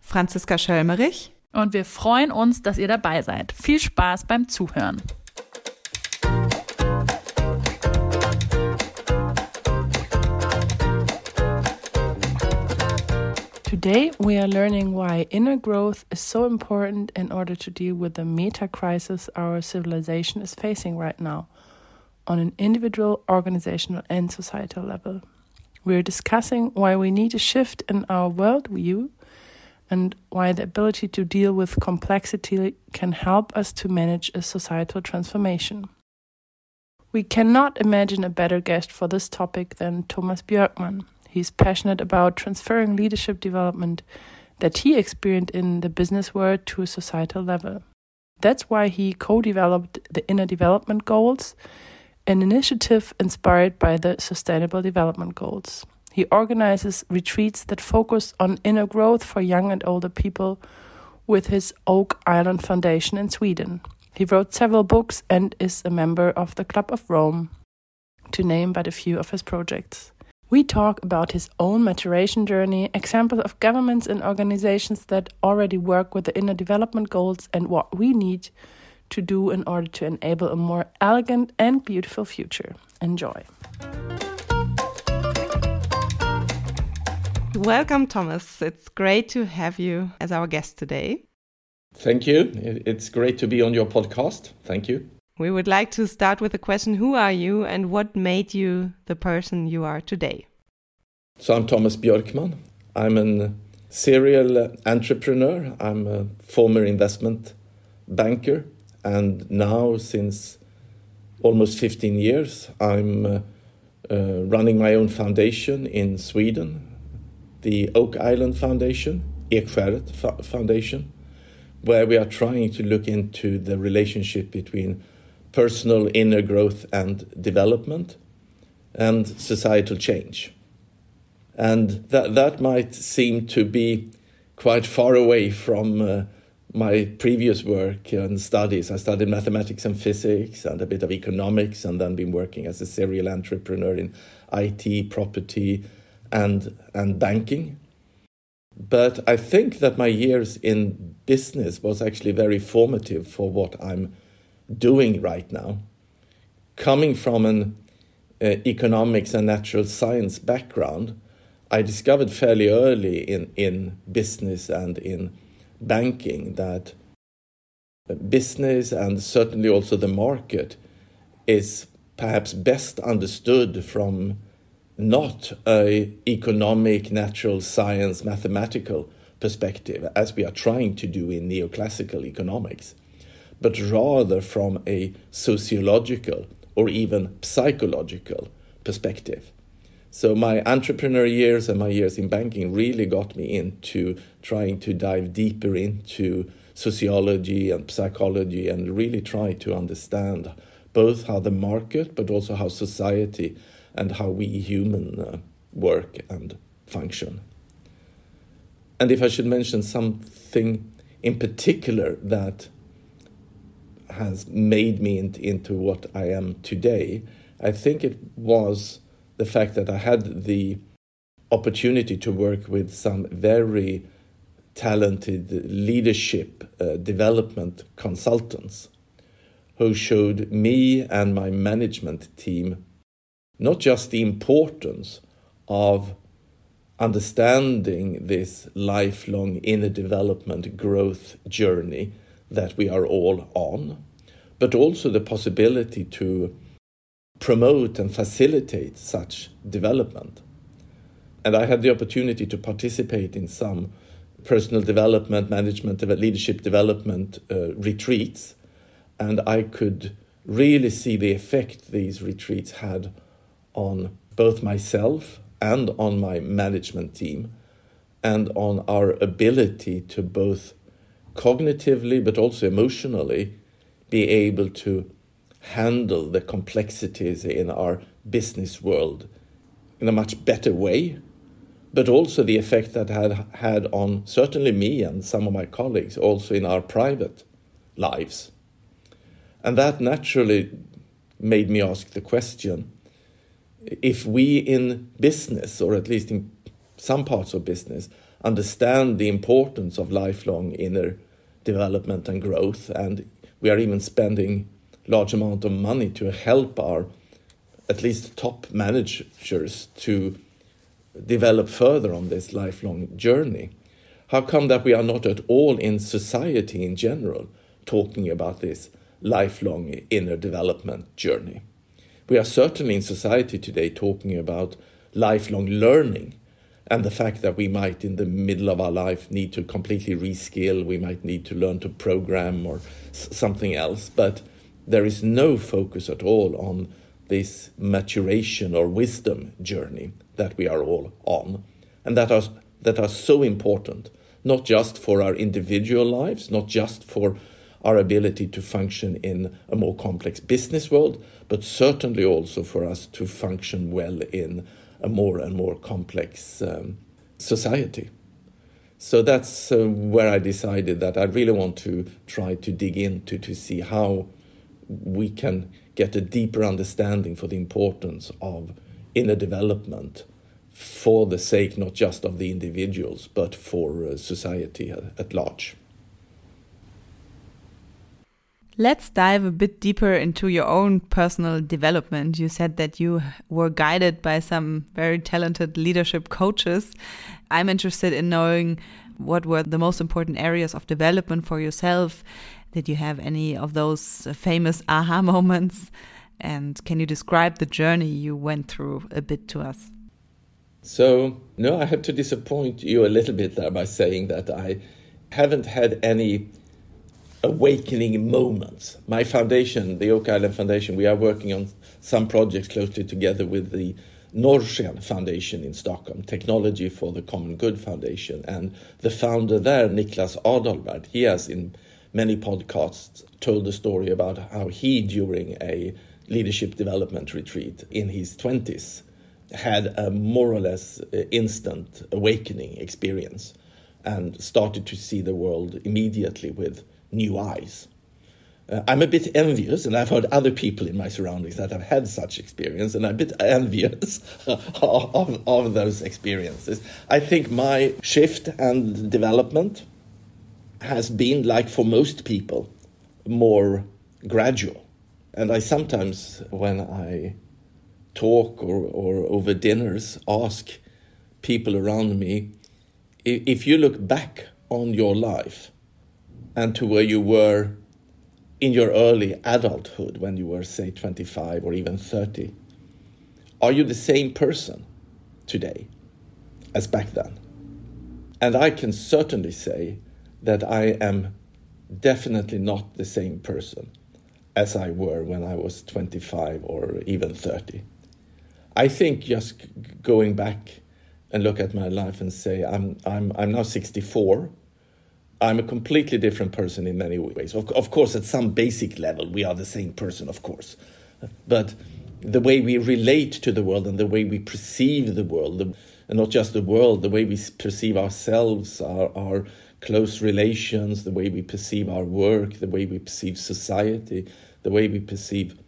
Franziska Schölmerich. Und wir freuen uns, dass ihr dabei seid. Viel Spaß beim Zuhören. Today, we are learning why inner growth is so important in order to deal with the meta crisis our civilization is facing right now on an individual, organizational, and societal level. We're discussing why we need a shift in our worldview and why the ability to deal with complexity can help us to manage a societal transformation. We cannot imagine a better guest for this topic than Thomas Björkman. He's passionate about transferring leadership development that he experienced in the business world to a societal level. That's why he co developed the Inner Development Goals, an initiative inspired by the Sustainable Development Goals. He organizes retreats that focus on inner growth for young and older people with his Oak Island Foundation in Sweden. He wrote several books and is a member of the Club of Rome, to name but a few of his projects. We talk about his own maturation journey, examples of governments and organizations that already work with the inner development goals, and what we need to do in order to enable a more elegant and beautiful future. Enjoy. Welcome, Thomas. It's great to have you as our guest today. Thank you. It's great to be on your podcast. Thank you. We would like to start with the question Who are you and what made you the person you are today? So, I'm Thomas Björkman. I'm a serial entrepreneur. I'm a former investment banker. And now, since almost 15 years, I'm uh, uh, running my own foundation in Sweden, the Oak Island Foundation, Ekskäret Foundation, where we are trying to look into the relationship between personal inner growth and development, and societal change. And that, that might seem to be quite far away from uh, my previous work and studies. I studied mathematics and physics and a bit of economics, and then been working as a serial entrepreneur in IT, property, and, and banking. But I think that my years in business was actually very formative for what I'm doing right now. Coming from an uh, economics and natural science background, I discovered fairly early in, in business and in banking that business and certainly also the market is perhaps best understood from not a economic, natural science, mathematical perspective, as we are trying to do in neoclassical economics, but rather from a sociological or even psychological perspective. So, my entrepreneur years and my years in banking really got me into trying to dive deeper into sociology and psychology and really try to understand both how the market but also how society and how we human uh, work and function. And if I should mention something in particular that has made me into what I am today, I think it was the fact that I had the opportunity to work with some very talented leadership uh, development consultants who showed me and my management team not just the importance of understanding this lifelong inner development growth journey that we are all on, but also the possibility to promote and facilitate such development. And I had the opportunity to participate in some personal development, management, leadership development uh, retreats, and I could really see the effect these retreats had on both myself and on my management team and on our ability to both cognitively but also emotionally be able to handle the complexities in our business world in a much better way, but also the effect that had had on certainly me and some of my colleagues, also in our private lives. And that naturally made me ask the question if we in business, or at least in some parts of business, understand the importance of lifelong inner development and growth, and we are even spending large amount of money to help our at least top managers to develop further on this lifelong journey. How come that we are not at all in society in general talking about this lifelong inner development journey? We are certainly in society today talking about lifelong learning and the fact that we might, in the middle of our life, need to completely reskill, we might need to learn to program or something else. But there is no focus at all on this maturation or wisdom journey that we are all on, and that are, that are so important, not just for our individual lives, not just for our ability to function in a more complex business world, but certainly also for us to function well in a more and more complex um, society. So that's uh, where I decided that I really want to try to dig into to see how we can get a deeper understanding for the importance of inner development for the sake not just of the individuals but for uh, society at large. Let's dive a bit deeper into your own personal development. You said that you were guided by some very talented leadership coaches. I'm interested in knowing what were the most important areas of development for yourself did you have any of those famous aha moments? And can you describe the journey you went through a bit to us? So, no, I have to disappoint you a little bit there by saying that I haven't had any awakening moments. My foundation, the Oak Island Foundation, we are working on some projects closely together with the Norrsken Foundation in Stockholm, Technology for the Common Good Foundation. And the founder there, Niklas Adalberth, he has in many podcasts told the story about how he, during a leadership development retreat in his 20s, had a more or less uh, instant awakening experience and started to see the world immediately with new eyes. Uh, I'm a bit envious, and I've heard other people in my surroundings that have had such experience, and I'm a bit envious of, of, those experiences. I think my shift and development has been, like for most people, more gradual. And I sometimes, when I talk or, or over dinners, ask people around me if you look back on your life and to where you were in your early adulthood, when you were, say, 25 or even 30, are you the same person today as back then? And I can certainly say that I am definitely not the same person as I were when I was 25 or even 30. I think just going back and look at my life and say I'm I'm I'm now 64. I'm a completely different person in many ways. Of, of course, at some basic level, we are the same person, of course. But the way we relate to the world and the way we perceive the world, the, and not just the world, the way we perceive ourselves, our, our close relations, the way we perceive our work, the way we perceive society, the way we perceive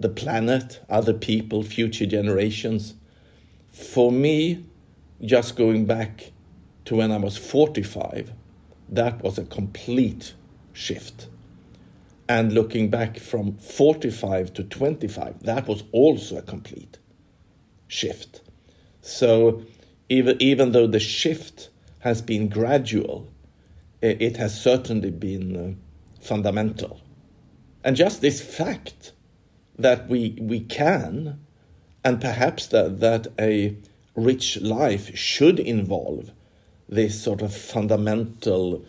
the planet, other people, future generations. For me, just going back to when I was 45, that was a complete shift. And looking back from 45 to 25, that was also a complete shift. So even, even though the shift has been gradual, it has certainly been uh, fundamental. And just this fact that we, we can, and perhaps that, that a rich life should involve this sort of fundamental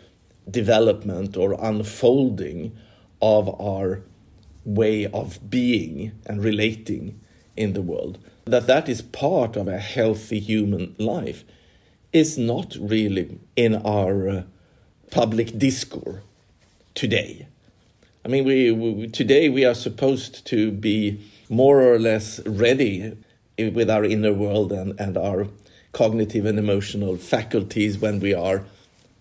development or unfolding of our way of being and relating in the world that that is part of a healthy human life is not really in our uh, public discourse today. I mean, we, we, today we are supposed to be more or less ready with our inner world and, and our cognitive and emotional faculties when we are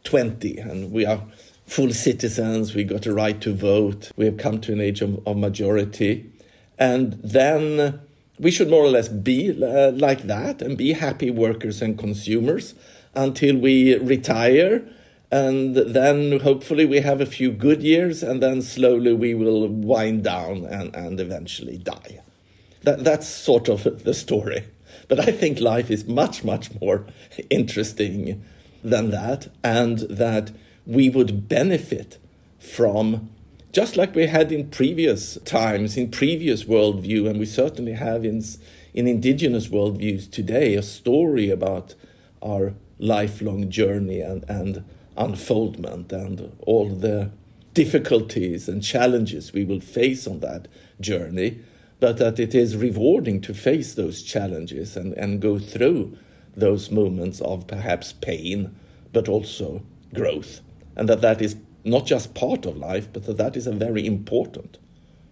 20 and we are full citizens, we got a right to vote, we have come to an age of, of majority. And then we should more or less be uh, like that and be happy workers and consumers until we retire. And then hopefully we have a few good years and then slowly we will wind down and, and eventually die. That, that's sort of the story but i think life is much much more interesting than that and that we would benefit from just like we had in previous times in previous worldview and we certainly have in, in indigenous worldviews today a story about our lifelong journey and, and unfoldment and all the difficulties and challenges we will face on that journey, but that it is rewarding to face those challenges and, and go through those moments of perhaps pain, but also growth. And that that is not just part of life, but that that is a very important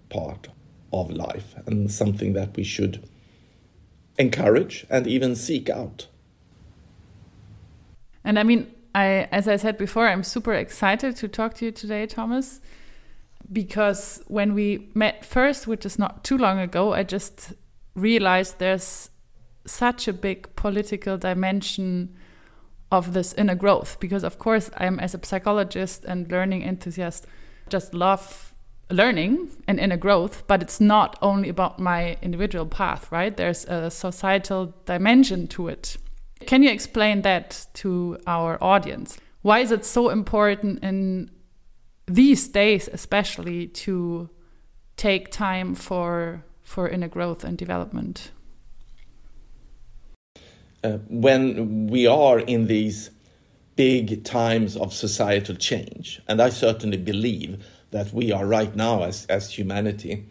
part of life and something that we should encourage and even seek out. And I mean, I, as I said before, I'm super excited to talk to you today, Thomas, because when we met first, which is not too long ago, I just realized there's such a big political dimension of this inner growth. Because, of course, I'm as a psychologist and learning enthusiast, just love learning and inner growth, but it's not only about my individual path, right? There's a societal dimension to it. Can you explain that to our audience? Why is it so important in these days, especially, to take time for for inner growth and development? Uh, when we are in these big times of societal change, and I certainly believe that we are right now as, as humanity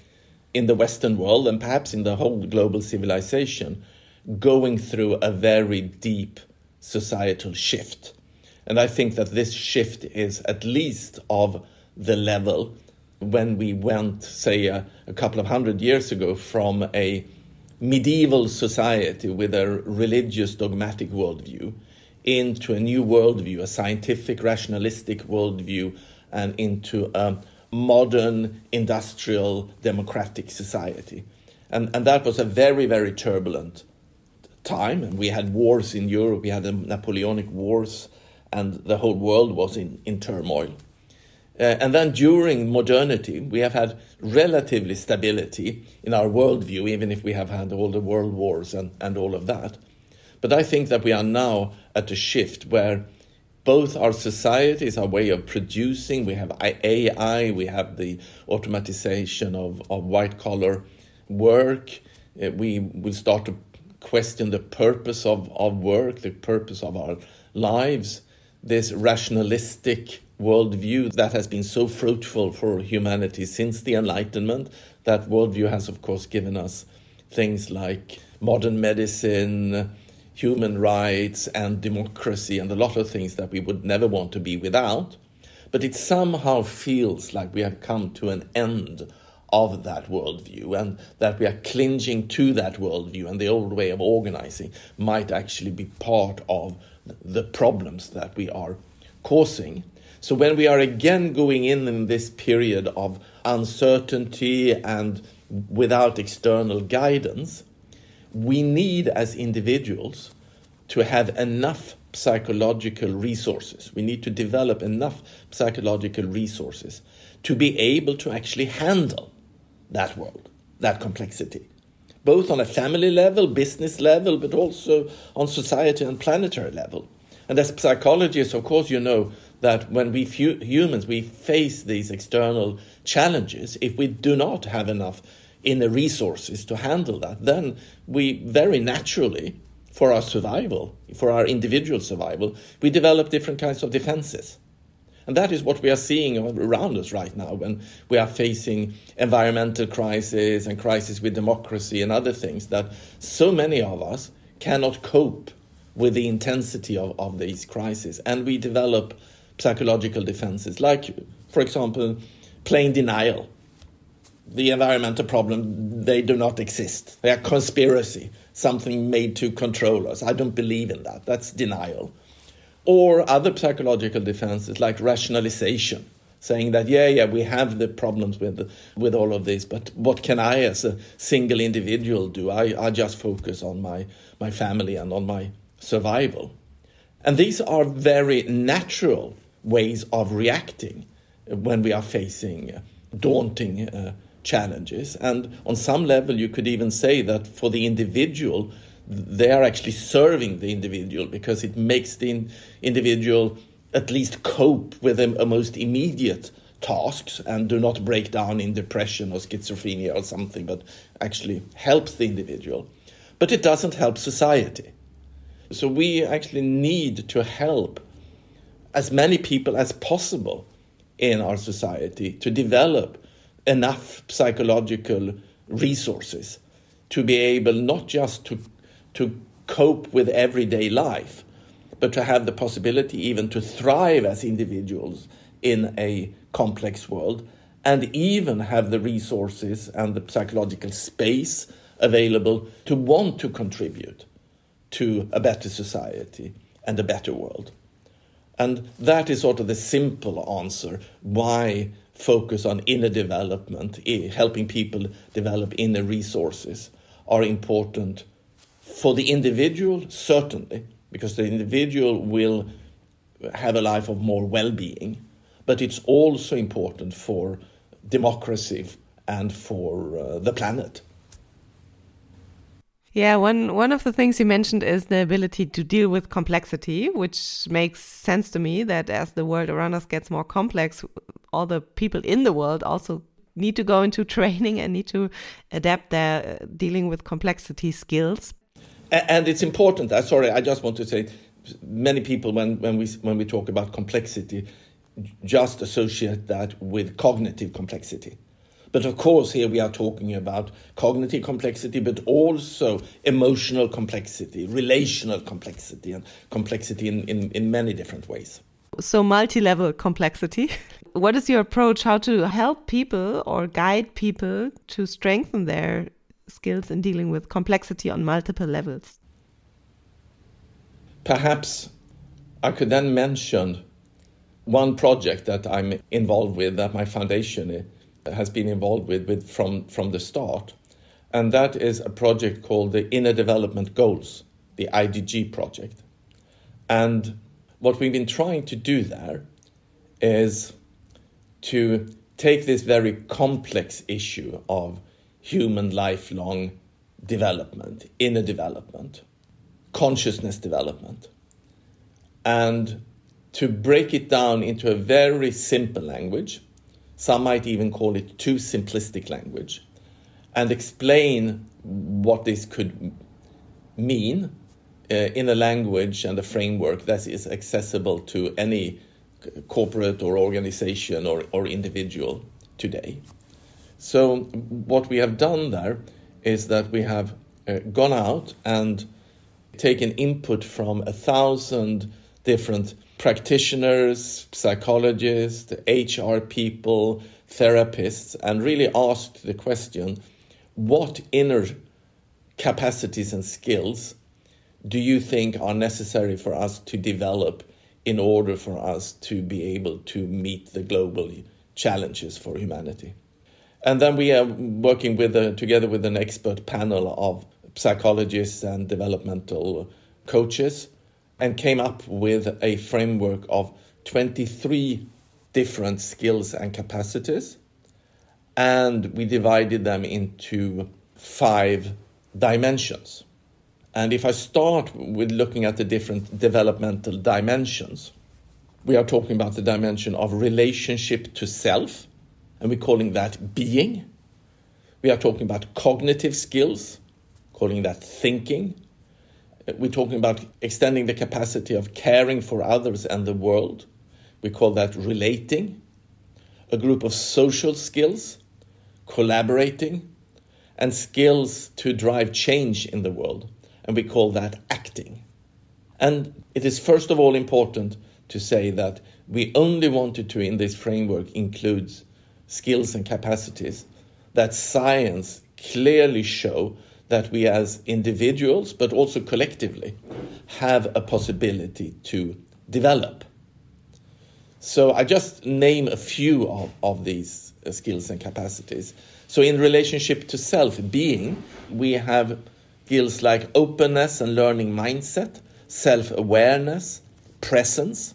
in the Western world and perhaps in the whole global civilization going through a very deep societal shift. And I think that this shift is at least of the level when we went, say, a, a, couple of hundred years ago from a medieval society with a religious dogmatic worldview into a new worldview, a scientific rationalistic worldview, and into a modern industrial democratic society. And, and that was a very, very turbulent time, and we had wars in Europe. We had the Napoleonic Wars, and the whole world was in, in turmoil. Uh, and then during modernity, we have had relatively stability in our worldview, even if we have had all the world wars and, and all of that. But I think that we are now at a shift where both our societies, our way of producing, we have AI, we have the automatization of, of white collar work, uh, we will start to question the purpose of, of work, the purpose of our lives, this rationalistic worldview that has been so fruitful for humanity since the Enlightenment. That worldview has, of course, given us things like modern medicine, human rights, and democracy, and a lot of things that we would never want to be without. But it somehow feels like we have come to an end of that worldview and that we are clinging to that worldview and the old way of organizing might actually be part of the problems that we are causing. So when we are again going in in this period of uncertainty and without external guidance, we need as individuals to have enough psychological resources. We need to develop enough psychological resources to be able to actually handle that world, that complexity, both on a family level, business level, but also on society and planetary level. And as psychologists, of course, you know that when we humans we face these external challenges, if we do not have enough inner resources to handle that, then we very naturally, for our survival, for our individual survival, we develop different kinds of defenses. And that is what we are seeing around us right now when we are facing environmental crisis and crisis with democracy and other things that so many of us cannot cope with the intensity of, of these crises. And we develop psychological defenses, like, for example, plain denial. The environmental problem, they do not exist. They are conspiracy, something made to control us. I don't believe in that. That's denial. Or other psychological defenses like rationalization, saying that, yeah, yeah, we have the problems with, with all of this, but what can I as a single individual do? I, I just focus on my, my family and on my survival. And these are very natural ways of reacting when we are facing daunting uh, challenges. And on some level, you could even say that for the individual, they are actually serving the individual because it makes the in- individual at least cope with the most immediate tasks and do not break down in depression or schizophrenia or something, but actually helps the individual. But it doesn't help society. So we actually need to help as many people as possible in our society to develop enough psychological resources to be able not just to, to cope with everyday life, but to have the possibility even to thrive as individuals in a complex world and even have the resources and the psychological space available to want to contribute to a better society and a better world. And that is sort of the simple answer why focus on inner development, helping people develop inner resources, are important for the individual, certainly, because the individual will have a life of more well being, but it's also important for democracy and for uh, the planet. Yeah, one one of the things you mentioned is the ability to deal with complexity, which makes sense to me that as the world around us gets more complex, all the people in the world also need to go into training and need to adapt their uh, dealing with complexity skills. And it's important. Uh, sorry, I just want to say, many people when when we when we talk about complexity, just associate that with cognitive complexity. But of course, here we are talking about cognitive complexity, but also emotional complexity, relational complexity, and complexity in, in, in many different ways. So, multi level complexity. what is your approach? How to help people or guide people to strengthen their skills in dealing with complexity on multiple levels? Perhaps I could then mention one project that I'm involved with, that my foundation has been involved with, with from, from the start. And that is a project called the Inner Development Goals, the IDG project. And what we've been trying to do there is to take this very complex issue of human lifelong development, inner development, consciousness development, and to break it down into a very simple language some might even call it too simplistic language, and explain what this could mean uh, in a language and a framework that is accessible to any corporate or organization or, or individual today. So, what we have done there is that we have uh, gone out and taken input from a thousand different practitioners, psychologists, HR people, therapists, and really asked the question what inner capacities and skills do you think are necessary for us to develop in order for us to be able to meet the global challenges for humanity? And then we are working with a, together with an expert panel of psychologists and developmental coaches and came up with a framework of 23 different skills and capacities. And we divided them into five dimensions. And if I start with looking at the different developmental dimensions, we are talking about the dimension of relationship to self, and we're calling that being. We are talking about cognitive skills, calling that thinking. We're talking about extending the capacity of caring for others and the world. We call that relating. A group of social skills, collaborating, and skills to drive change in the world. And we call that acting. And it is first of all important to say that we only wanted to, in this framework, include skills and capacities that science clearly show that we as individuals, but also collectively, have a possibility to develop. So I just name a few of, of these uh, skills and capacities. So in relationship to self being, we have skills like openness and learning mindset, self awareness, presence.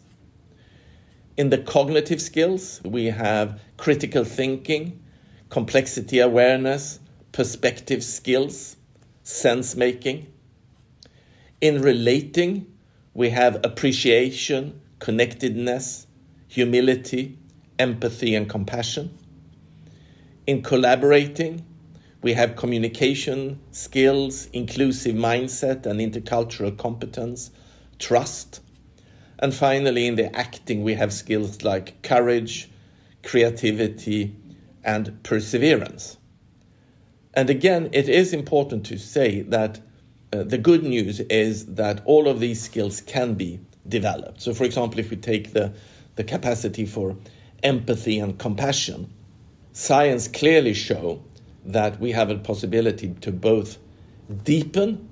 In the cognitive skills, we have critical thinking, complexity awareness, perspective skills, sense making. In relating, we have appreciation, connectedness, humility, empathy, and compassion. In collaborating, we have communication skills, inclusive mindset, and intercultural competence, trust. And finally, in the acting, we have skills like courage, creativity, and perseverance. And again, it is important to say that uh, the good news is that all of these skills can be developed. So, for example, if we take the, the capacity for empathy and compassion, science clearly show that we have a possibility to both deepen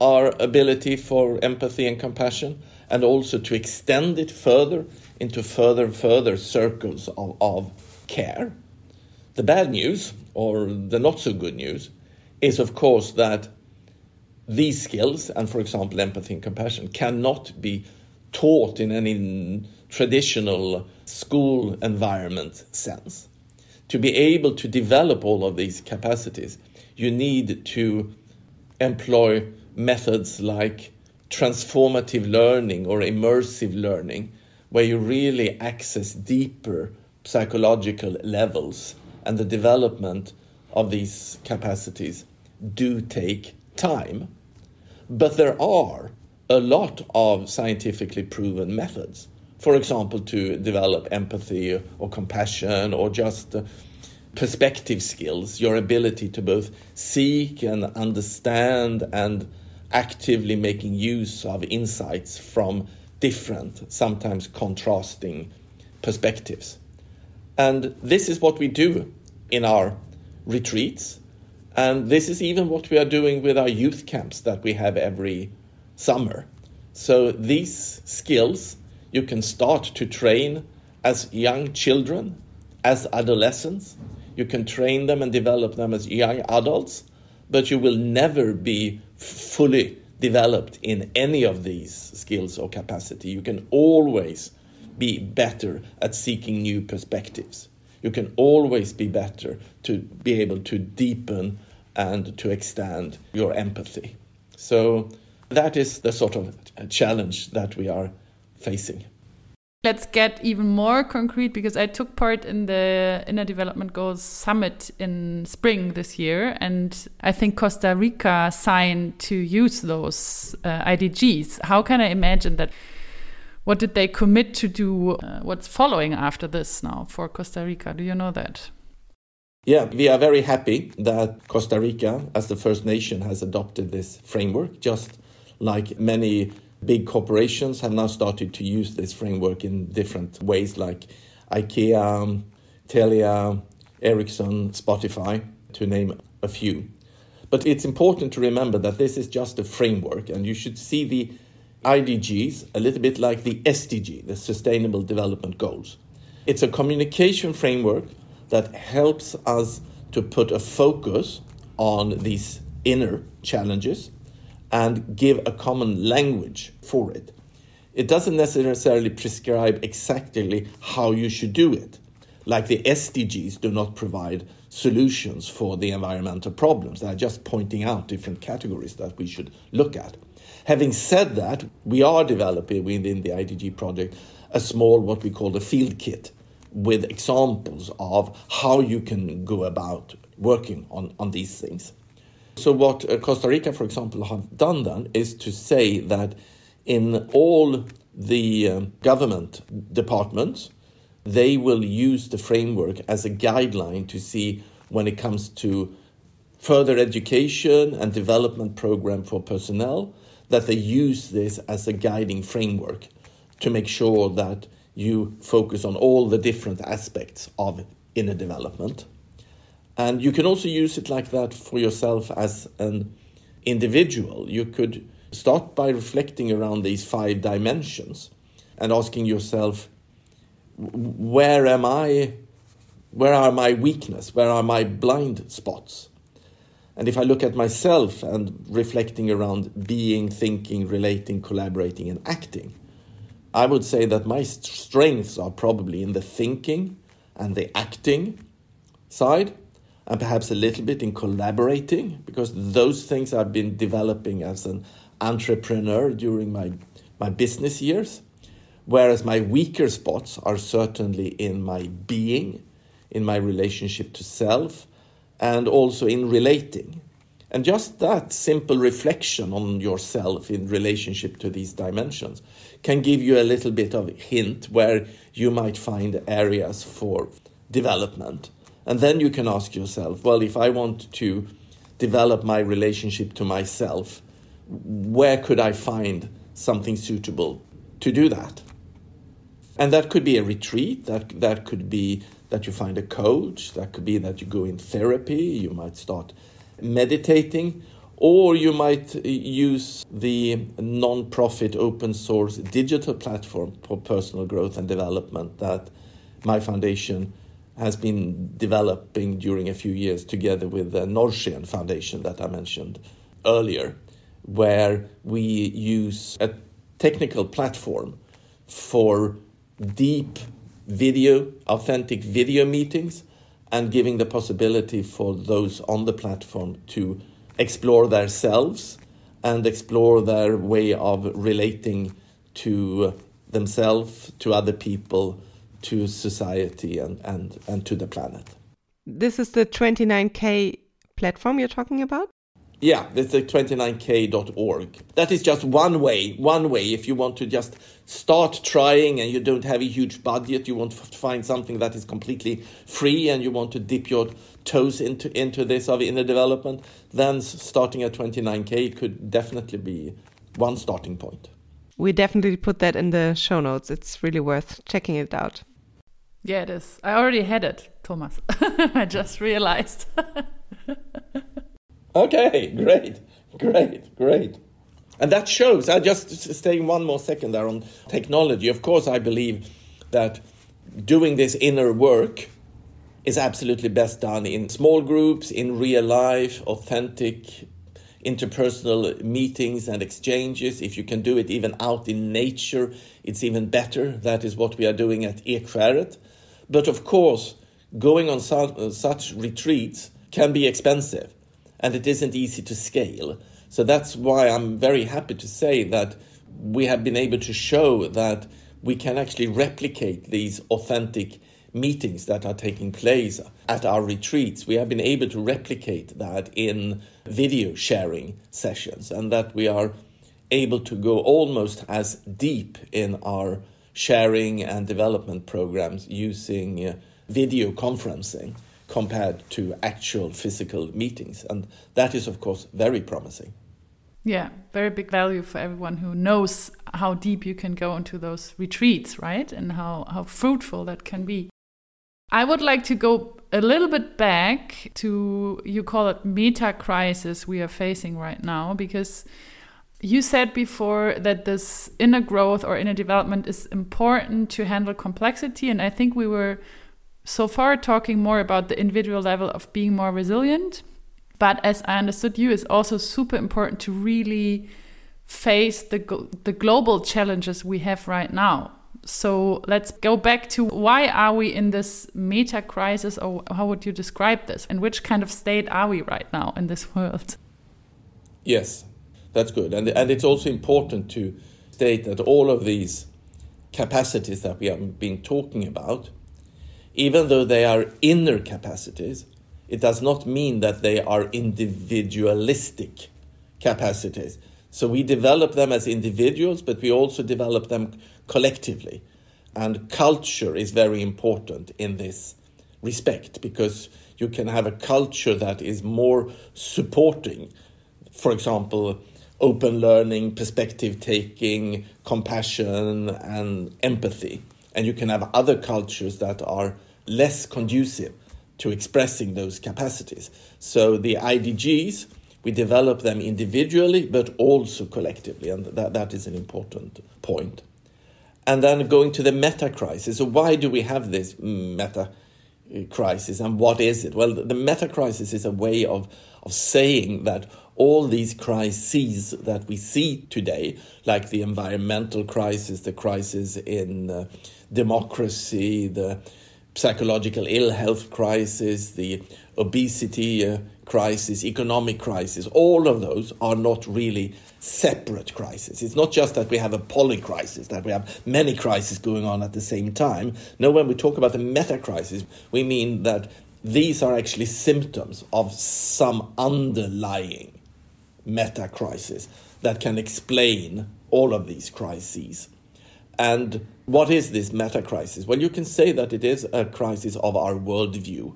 our ability for empathy and compassion and also to extend it further into further and further circles of, of care. The bad news, or the not so good news, is of course that these skills, and for example, empathy and compassion, cannot be taught in any traditional school environment sense. To be able to develop all of these capacities, you need to employ methods like transformative learning or immersive learning, where you really access deeper psychological levels and the development of these capacities do take time. But there are a lot of scientifically proven methods. For example, to develop empathy or compassion or just perspective skills, your ability to both seek and understand and actively making use of insights from different, sometimes contrasting perspectives. And this is what we do in our retreats. And this is even what we are doing with our youth camps that we have every summer. So these skills you can start to train as young children, as adolescents. You can train them and develop them as young adults, but you will never be fully developed in any of these skills or capacity. You can always be better at seeking new perspectives. You can always be better to be able to deepen and to extend your empathy. So that is the sort of challenge that we are facing. Let's get even more concrete because I took part in the Inner Development Goals Summit in spring this year, and I think Costa Rica signed to use those uh, IDGs. How can I imagine that? What did they commit to do? Uh, what's following after this now for Costa Rica? Do you know that? Yeah, we are very happy that Costa Rica, as the first nation, has adopted this framework, just like many big corporations have now started to use this framework in different ways, like IKEA, Telia, Ericsson, Spotify, to name a few. But it's important to remember that this is just a framework, and you should see the IDGs a little bit like the SDG, the Sustainable Development Goals. It's a communication framework that helps us to put a focus on these inner challenges and give a common language for it. It doesn't necessarily prescribe exactly how you should do it. Like the SDGs do not provide solutions for the environmental problems. They are just pointing out different categories that we should look at. Having said that, we are developing within the IDG project a small, what we call the field kit, with examples of how you can go about working on, on these things. So, what uh, Costa Rica, for example, have done then is to say that in all the uh, government departments, they will use the framework as a guideline to see when it comes to further education and development program for personnel that they use this as a guiding framework to make sure that you focus on all the different aspects of inner development. And you can also use it like that for yourself as an individual. You could start by reflecting around these five dimensions and asking yourself, where am I? Where are my weakness? Where are my blind spots? And if I look at myself and reflecting around being, thinking, relating, collaborating, and acting, I would say that my strengths are probably in the thinking and the acting side, and perhaps a little bit in collaborating, because those things I've been developing as an entrepreneur during my, my business years. Whereas my weaker spots are certainly in my being, in my relationship to self, and also in relating. And just that simple reflection on yourself in relationship to these dimensions can give you a little bit of hint where you might find areas for development. And then you can ask yourself, well, if I want to develop my relationship to myself, where could I find something suitable to do that? And that could be a retreat, that, that could be that you find a coach, that could be that you go in therapy, you might start meditating, or you might use the non profit open source digital platform for personal growth and development that my foundation has been developing during a few years together with the Norrsken Foundation that I mentioned earlier, where we use a technical platform for deep video, authentic video meetings, and giving the possibility for those on the platform to explore themselves and explore their way of relating to themselves, to other people, to society, and, and, and to the planet. This is the 29K platform you're talking about? Yeah, it's the 29k.org. That is just one way, one way if you want to just start trying and you don't have a huge budget, you want to find something that is completely free and you want to dip your toes into into this of inner development, then starting at 29k could definitely be one starting point. We definitely put that in the show notes. It's really worth checking it out. Yeah, it is. I already had it, Thomas. I just realized. Okay, great, great, great. And that shows, I just staying one more second there on technology. Of course, I believe that doing this inner work is absolutely best done in small groups, in real life, authentic interpersonal meetings and exchanges. If you can do it even out in nature, it's even better. That is what we are doing at Ekskäret. But of course, going on uh, such retreats can be expensive and it isn't easy to scale. So that's why I'm very happy to say that we have been able to show that we can actually replicate these authentic meetings that are taking place at our retreats. We have been able to replicate that in video sharing sessions, and that we are able to go almost as deep in our sharing and development programs using uh, video conferencing compared to actual physical meetings. And that is, of course, very promising. Yeah, very big value for everyone who knows how deep you can go into those retreats, right? And how, how fruitful that can be. I would like to go a little bit back to, you call it meta crisis we are facing right now, because you said before that this inner growth or inner development is important to handle complexity. And I think we were so far talking more about the individual level of being more resilient. But as I understood you, it's also super important to really face the, the global challenges we have right now. So let's go back to why are we in this meta crisis, or how would you describe this? And which kind of state are we right now in this world? Yes, that's good. And, and it's also important to state that all of these capacities that we have been talking about even though they are inner capacities, it does not mean that they are individualistic capacities. So we develop them as individuals, but we also develop them collectively. And culture is very important in this respect because you can have a culture that is more supporting, for example, open learning, perspective taking, compassion, and empathy And you can have other cultures that are less conducive to expressing those capacities. So the IDGs, we develop them individually but also collectively, and that, that is an important point. And then going to the meta crisis. So, why do we have this meta uh, crisis and what is it? Well, the meta crisis is a way of, of saying that all these crises that we see today, like the environmental crisis, the crisis in uh, democracy, the psychological ill health crisis, the obesity uh, crisis, economic crisis, all of those are not really separate crises. It's not just that we have a poly crisis, that we have many crises going on at the same time. No, when we talk about the meta crisis, we mean that these are actually symptoms of some underlying meta crisis that can explain all of these crises. And what is this meta crisis? Well, you can say that it is a crisis of our worldview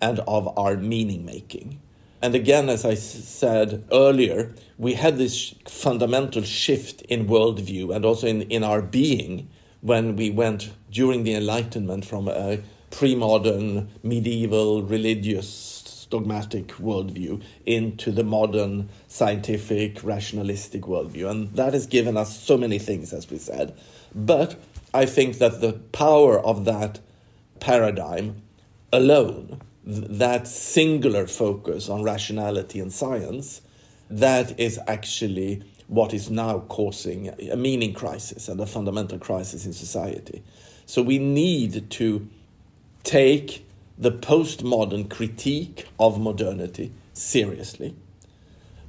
and of our meaning making. And again, as I said earlier, we had this fundamental shift in worldview and also in, in our being when we went during the Enlightenment from a pre modern, medieval, religious, dogmatic worldview into the modern, scientific, rationalistic worldview. And that has given us so many things, as we said. But I think that the power of that paradigm alone that singular focus on rationality and science, that is actually what is now causing a meaning crisis and a fundamental crisis in society. So we need to take the postmodern critique of modernity seriously.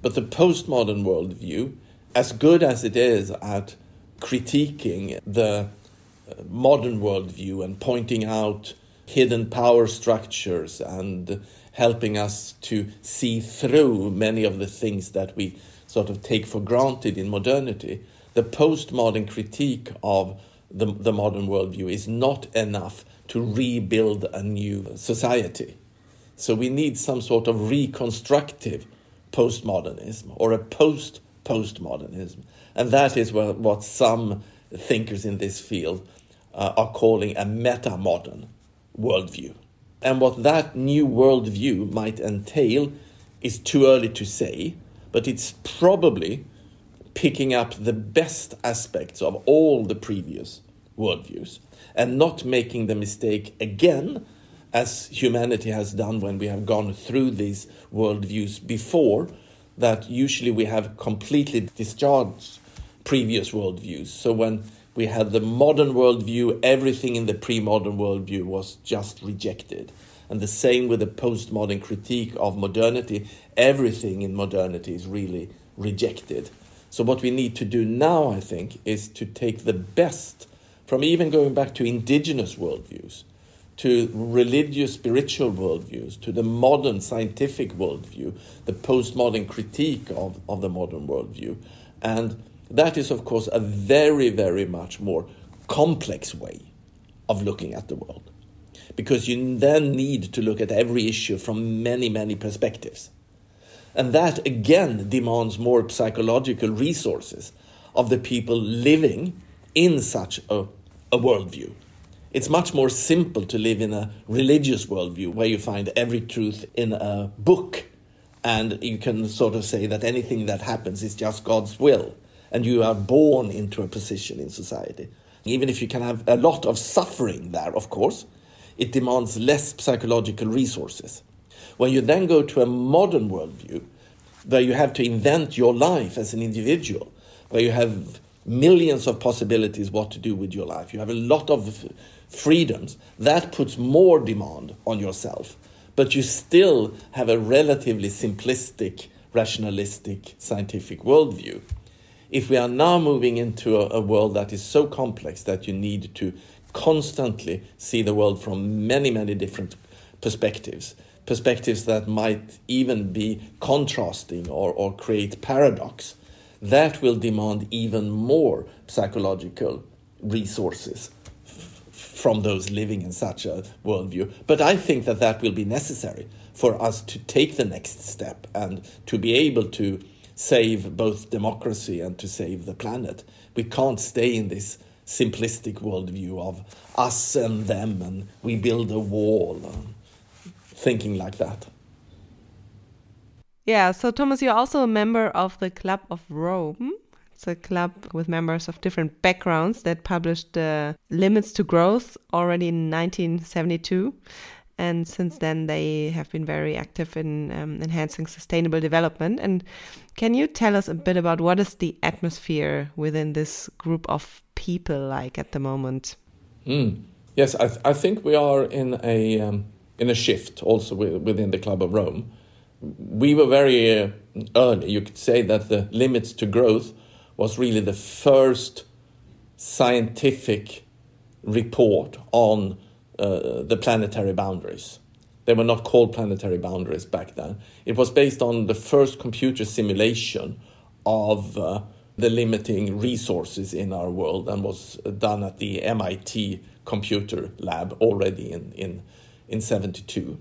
But the postmodern worldview, as good as it is at critiquing the uh, modern worldview and pointing out hidden power structures and helping us to see through many of the things that we sort of take for granted in modernity, the postmodern critique of the, the modern worldview is not enough to rebuild a new society. So we need some sort of reconstructive postmodernism or a post postmodernism. And that is what, some thinkers in this field uh, are calling a meta modern worldview. And what that new worldview might entail is too early to say, but it's probably picking up the best aspects of all the previous worldviews and not making the mistake again, as humanity has done when we have gone through these worldviews before, that usually we have completely discharged previous worldviews. So when we had the modern worldview, everything in the pre modern worldview was just rejected. And the same with the postmodern critique of modernity, everything in modernity is really rejected. So, what we need to do now, I think, is to take the best from even going back to indigenous worldviews, to religious spiritual worldviews, to the modern scientific worldview, the postmodern critique of, of the modern worldview, and that is, of course, a very, very much more complex way of looking at the world. Because you then need to look at every issue from many, many perspectives. And that again demands more psychological resources of the people living in such a, a worldview. It's much more simple to live in a religious worldview where you find every truth in a book and you can sort of say that anything that happens is just God's will and you are born into a position in society. Even if you can have a lot of suffering there, of course, it demands less psychological resources. When you then go to a modern worldview, where you have to invent your life as an individual, where you have millions of possibilities what to do with your life, you have a lot of freedoms, that puts more demand on yourself. But you still have a relatively simplistic, rationalistic, scientific worldview. If we are now moving into a, a, world that is so complex that you need to constantly see the world from many, many different perspectives, perspectives that might even be contrasting or, or create paradox, that will demand even more psychological resources from those living in such a worldview. But I think that that will be necessary for us to take the next step and to be able to save both democracy and to save the planet. We can't stay in this simplistic worldview of us and them, and we build a wall, uh, thinking like that. Yeah, so Thomas, you're also a member of the Club of Rome. It's a club with members of different backgrounds that published the Limits to Growth already in 1972. And since then, they have been very active in um, enhancing sustainable development. And can you tell us a bit about what is the atmosphere within this group of people like at the moment? Mm. Yes, I, th I, think we are in a um, in a shift also within the Club of Rome. We were very uh, early. You could say that the limits to growth was really the first scientific report on uh, the planetary boundaries. They were not called planetary boundaries back then. It was based on the first computer simulation of uh, the limiting resources in our world and was done at the MIT computer lab already in, in, in 72.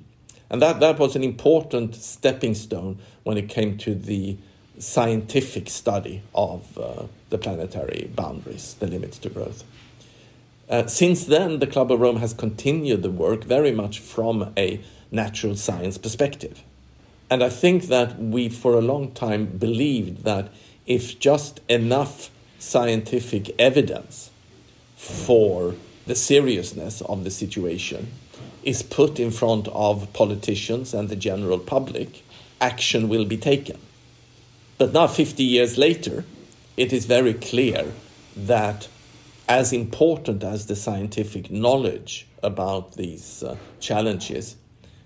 And that, that was an important stepping stone when it came to the scientific study of uh, the planetary boundaries, the limits to growth. Uh, since then, the Club of Rome has continued the work very much from a natural science perspective. And I think that we, for a long time, believed that if just enough scientific evidence for the seriousness of the situation is put in front of politicians and the general public, action will be taken. But now, 50 years later, it is very clear that as important as the scientific knowledge about these uh, challenges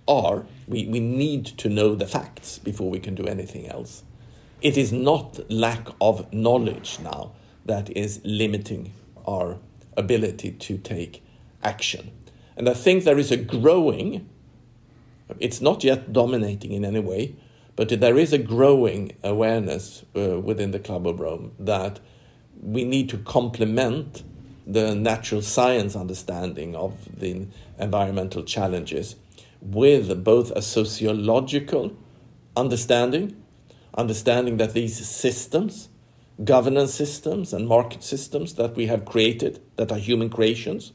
are, we, we need to know the facts before we can do anything else. It is not lack of knowledge now that is limiting our ability to take action. And I think there is a growing, it's not yet dominating in any way, but there is a growing awareness uh, within the Club of Rome that we need to complement the natural science understanding of the environmental challenges with both a sociological understanding, understanding that these systems, governance systems and market systems that we have created, that are human creations,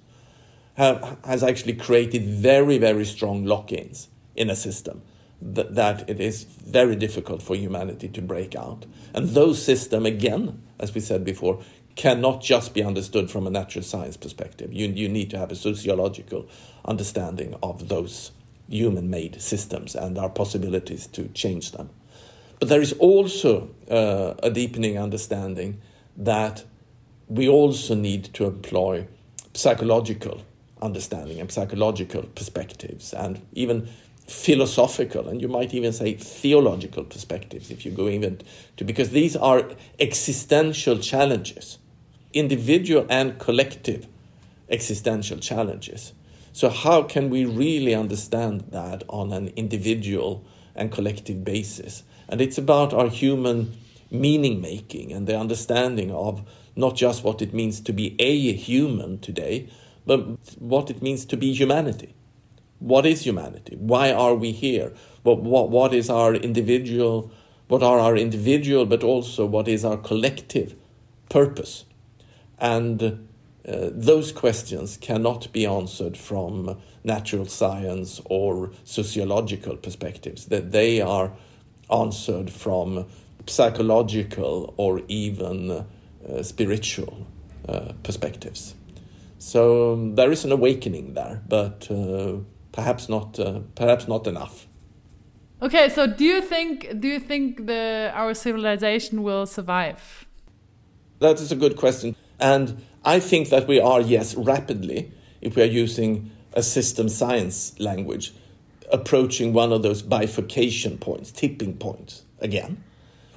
have, has actually created very, very strong lock ins in a system that, that it is very difficult for humanity to break out. And those systems, again, as we said before, cannot just be understood from a natural science perspective. You, you need to have a sociological understanding of those human made systems and our possibilities to change them. But there is also uh, a deepening understanding that we also need to employ psychological understanding and psychological perspectives and even philosophical and you might even say theological perspectives if you go even to because these are existential challenges individual and collective existential challenges. So how can we really understand that on an individual and collective basis? And it's about our human meaning making and the understanding of not just what it means to be a human today but what it means to be humanity what is humanity? Why are we here? What, what, what is our individual, what are our individual, but also what is our collective purpose? And uh, those questions cannot be answered from natural science or sociological perspectives, that they are answered from psychological or even uh, spiritual uh, perspectives. So um, there is an awakening there, but uh, perhaps not uh, perhaps not enough. Okay, so do you think do you think the our civilization will survive? That is a good question, and I think that we are yes rapidly if we are using a system science language approaching one of those bifurcation points, tipping points again,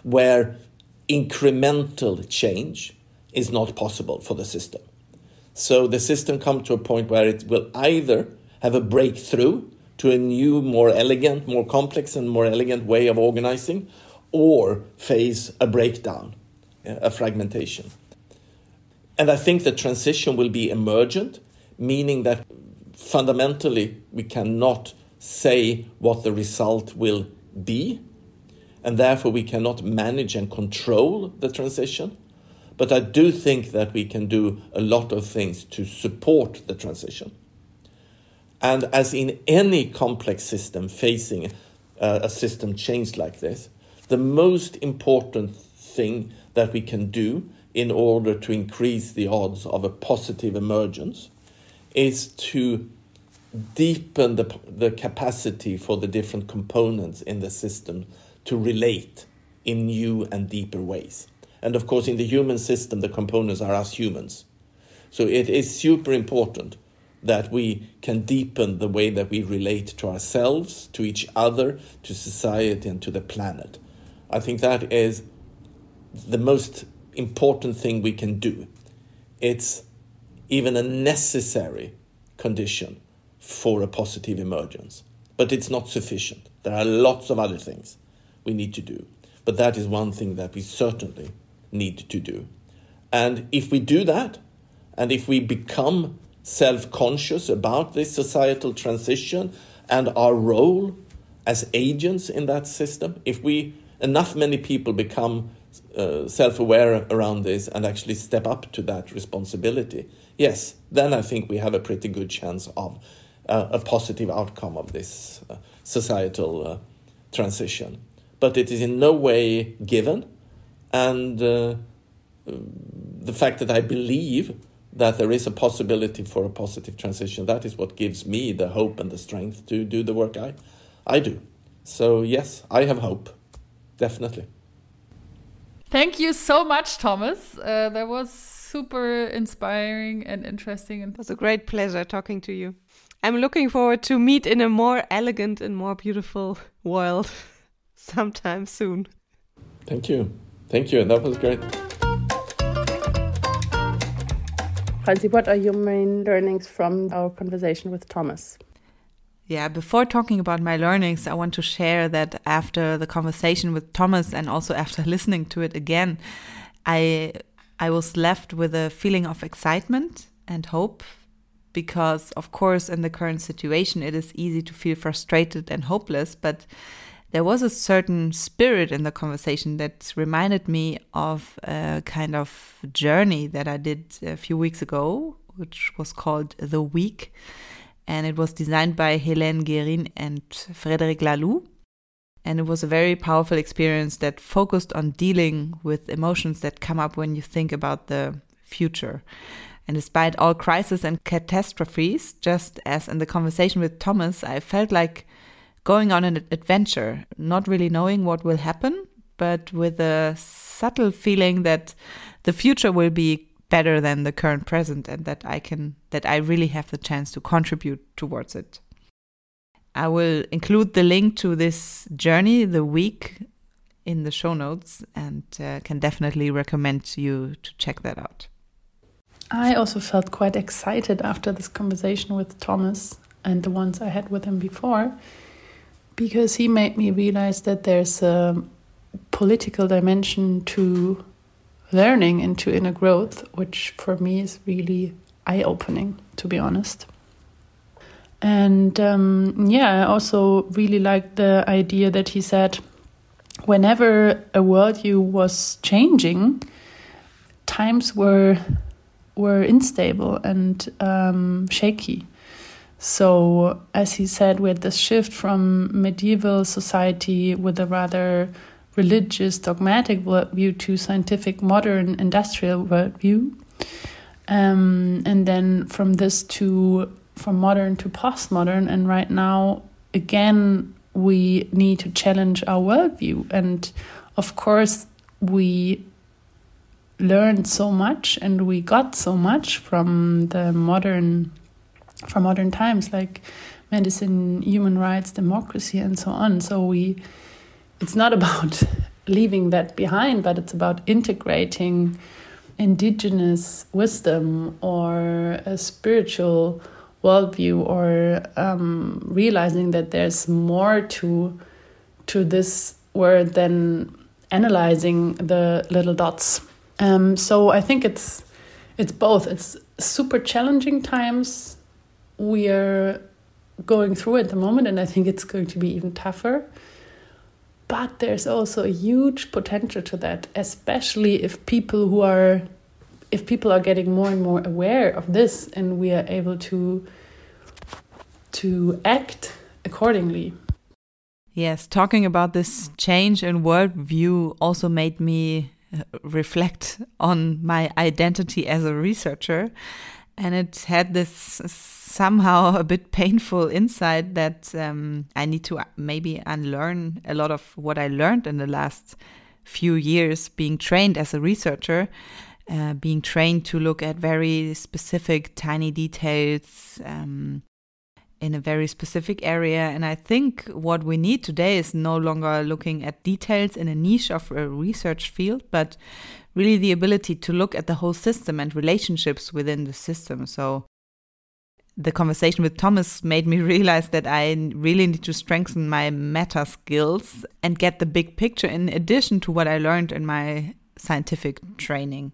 where incremental change is not possible for the system. So the system comes to a point where it will either have a breakthrough to a new, more elegant, more complex, and more elegant way of organizing, or face a breakdown, a fragmentation. And I think the transition will be emergent, meaning that fundamentally we cannot say what the result will be, and therefore we cannot manage and control the transition. But I do think that we can do a lot of things to support the transition. And as in any complex system facing uh, a system change like this, the most important thing that we can do in order to increase the odds of a positive emergence is to deepen the, the capacity for the different components in the system to relate in new and deeper ways. And of course, in the human system, the components are us humans. So it is super important that we can deepen the way that we relate to ourselves, to each other, to society, and to the planet. I think that is the most important thing we can do. It's even a necessary condition for a positive emergence, but it's not sufficient. There are lots of other things we need to do, but that is one thing that we certainly need to do. And if we do that, and if we become self conscious about this societal transition and our role as agents in that system, if we enough many people become uh, self aware around this and actually step up to that responsibility, yes, then I think we have a pretty good chance of uh, a positive outcome of this uh, societal uh, transition. But it is in no way given, and uh, the fact that I believe that there is a possibility for a positive transition, that is what gives me the hope and the strength to do the work I, I do. So, yes, I have hope, definitely. Thank you so much, Thomas. Uh, that was super inspiring and interesting. It was a great pleasure talking to you. I'm looking forward to meet in a more elegant and more beautiful world sometime soon. Thank you. Thank you. And that was great. Franzi, what are your main learnings from our conversation with Thomas? Yeah, before talking about my learnings, I want to share that after the conversation with Thomas and also after listening to it again, I I was left with a feeling of excitement and hope because of course in the current situation it is easy to feel frustrated and hopeless, but there was a certain spirit in the conversation that reminded me of a kind of journey that I did a few weeks ago, which was called The Week. And it was designed by Hélène Guérin and Frédéric Laloux. And it was a very powerful experience that focused on dealing with emotions that come up when you think about the future. And despite all crises and catastrophes, just as in the conversation with Thomas, I felt like going on an adventure, not really knowing what will happen, but with a subtle feeling that the future will be better than the current present and that I can that I really have the chance to contribute towards it. I will include the link to this journey, the week, in the show notes and uh, can definitely recommend you to check that out. I also felt quite excited after this conversation with Thomas and the ones I had with him before because he made me realize that there's a political dimension to learning and to inner growth, which for me is really eye opening, to be honest. And um, yeah, I also really liked the idea that he said whenever a worldview was changing, times were were unstable and um, shaky. So, as he said, we had this shift from medieval society with a rather religious, dogmatic worldview to scientific, modern, industrial worldview. Um, and then from this to from modern to postmodern. And right now, again, we need to challenge our worldview. And of course, we learned so much and we got so much from the modern from modern times like medicine human rights democracy and so on. So we it's not about leaving that behind but it's about integrating indigenous wisdom or a spiritual worldview or um, realizing that there's more to to this word than analyzing the little dots. Um, so i think it's it's both. It's super challenging times we are going through at the moment, and I think it's going to be even tougher. But there's also a huge potential to that, especially if people who are if people are getting more and more aware of this and we are able to to act accordingly. Yes, talking about this change in worldview also made me uh, reflect on my identity as a researcher. And it had this somehow a bit painful insight that um, I need to uh, maybe unlearn a lot of what I learned in the last few years being trained as a researcher uh, being trained to look at very specific tiny details um, in a very specific area. And I think what we need today is no longer looking at details in a niche of a research field, but really the ability to look at the whole system and relationships within the system. So the conversation with Thomas made me realize that I really need to strengthen my meta skills and get the big picture in addition to what I learned in my scientific training.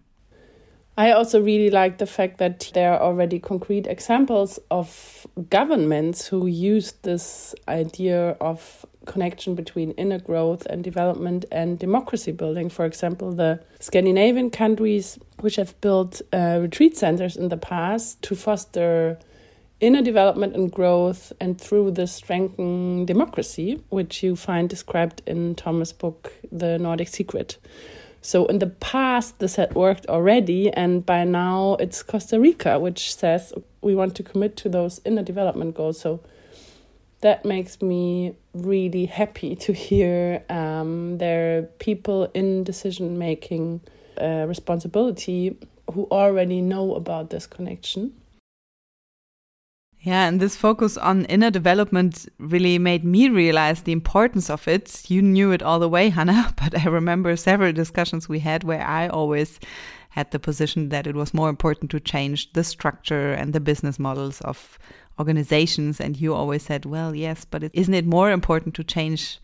I also really like the fact that there are already concrete examples of governments who use this idea of connection between inner growth and development and democracy building. For example, the Scandinavian countries, which have built uh, retreat centers in the past to foster inner development and growth, and through this strengthen democracy, which you find described in Thomas' book, The Nordic Secret. So in the past, this had worked already, and by now it's Costa Rica, which says we want to commit to those inner development goals. So that makes me really happy to hear um, there are people in decision making uh, responsibility who already know about this connection. Yeah, and this focus on inner development really made me realize the importance of it. You knew it all the way, Hannah, but I remember several discussions we had where I always had the position that it was more important to change the structure and the business models of organizations. And you always said, well, yes, but is not it more important to change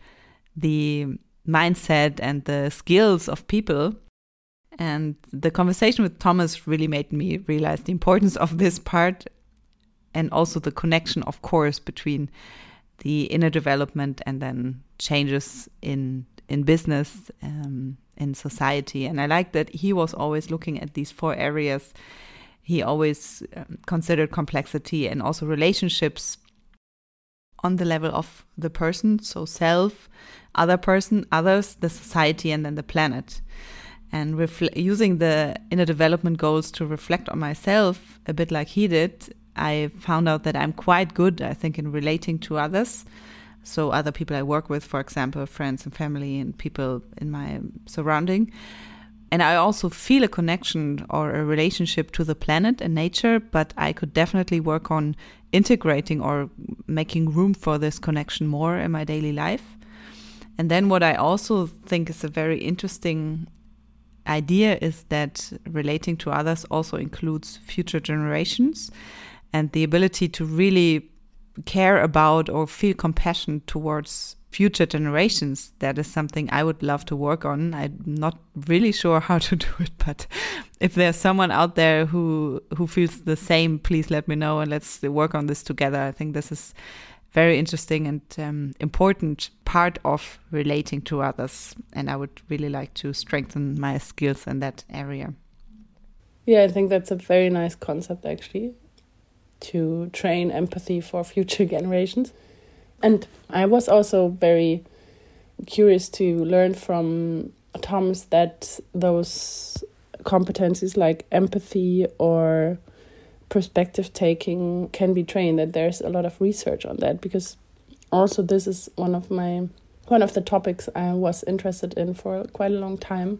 the mindset and the skills of people? And the conversation with Thomas really made me realize the importance of this part and also the connection, of course, between the inner development and then changes in in business, um, in society. And I like that he was always looking at these four areas. He always um, considered complexity and also relationships on the level of the person, so self, other person, others, the society, and then the planet. And using the inner development goals to reflect on myself, a bit like he did, I found out that I'm quite good, I think, in relating to others. So, other people I work with, for example, friends and family and people in my surrounding. And I also feel a connection or a relationship to the planet and nature, but I could definitely work on integrating or making room for this connection more in my daily life. And then, what I also think is a very interesting idea is that relating to others also includes future generations and the ability to really care about or feel compassion towards future generations that is something i would love to work on. I'm not really sure how to do it but if there's someone out there who who feels the same please let me know and let's work on this together. I think this is very interesting and um, important part of relating to others and i would really like to strengthen my skills in that area. Yeah i think that's a very nice concept actually to train empathy for future generations. And I was also very curious to learn from Thomas that those competencies like empathy or perspective taking can be trained that there's a lot of research on that because also this is one of my one of the topics I was interested in for quite a long time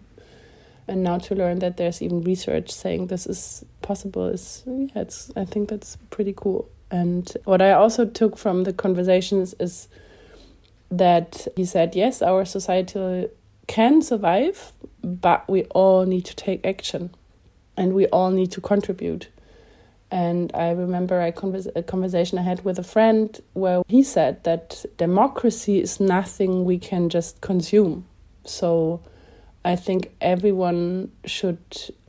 and now to learn that there's even research saying this is possible is yeah it's i think that's pretty cool. And what i also took from the conversations is that he said yes our society can survive but we all need to take action and we all need to contribute. And i remember I convers- a conversation i had with a friend where he said that democracy is nothing we can just consume. So I think everyone should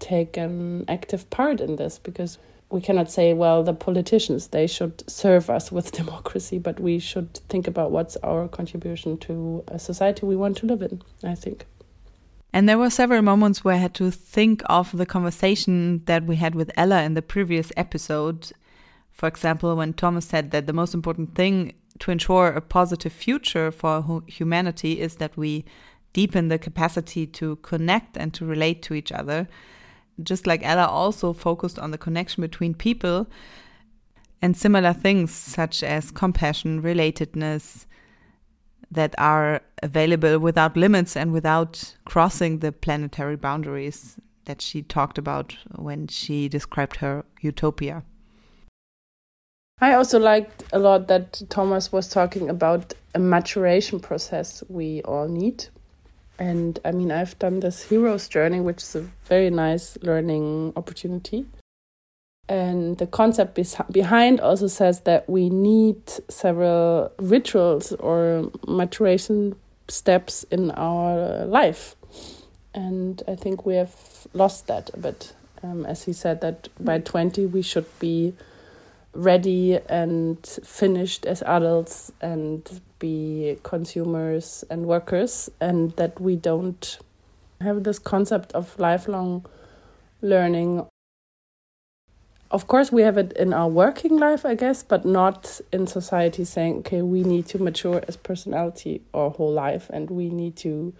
take an active part in this because we cannot say, well, the politicians, they should serve us with democracy, but we should think about what's our contribution to a society we want to live in, I think. And there were several moments where I had to think of the conversation that we had with Ella in the previous episode. For example, when Thomas said that the most important thing to ensure a positive future for humanity is that we deepen the capacity to connect and to relate to each other. Just like Ella also focused on the connection between people and similar things such as compassion, relatedness, that are available without limits and without crossing the planetary boundaries that she talked about when she described her utopia. I also liked a lot that Thomas was talking about a maturation process we all need. And I mean, I've done this hero's journey, which is a very nice learning opportunity. And the concept behind also says that we need several rituals or maturation steps in our life. And I think we have lost that a bit. Um, as he said, that by 20 we should be ready and finished as adults and be consumers and workers, and that we don't have this concept of lifelong learning. Of course we have it in our working life i guess but not in society saying okay we need to mature as personality our whole life and we need to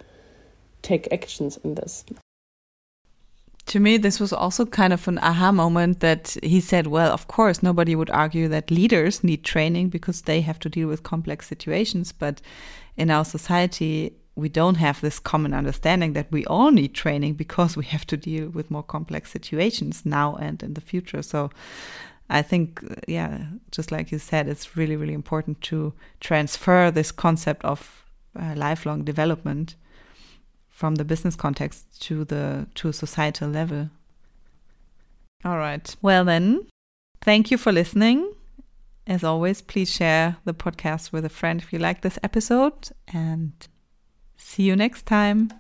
take actions in this to me this was also kind of an aha moment that he said well of course nobody would argue that leaders need training because they have to deal with complex situations but in our society we don't have this common understanding that we all need training because we have to deal with more complex situations now and in the future. So I think, yeah, just like you said, it's really, really important to transfer this concept of uh, lifelong development from the business context to the to societal level. All right. Well then, thank you for listening. As always, please share the podcast with a friend if you like this episode and See you next time.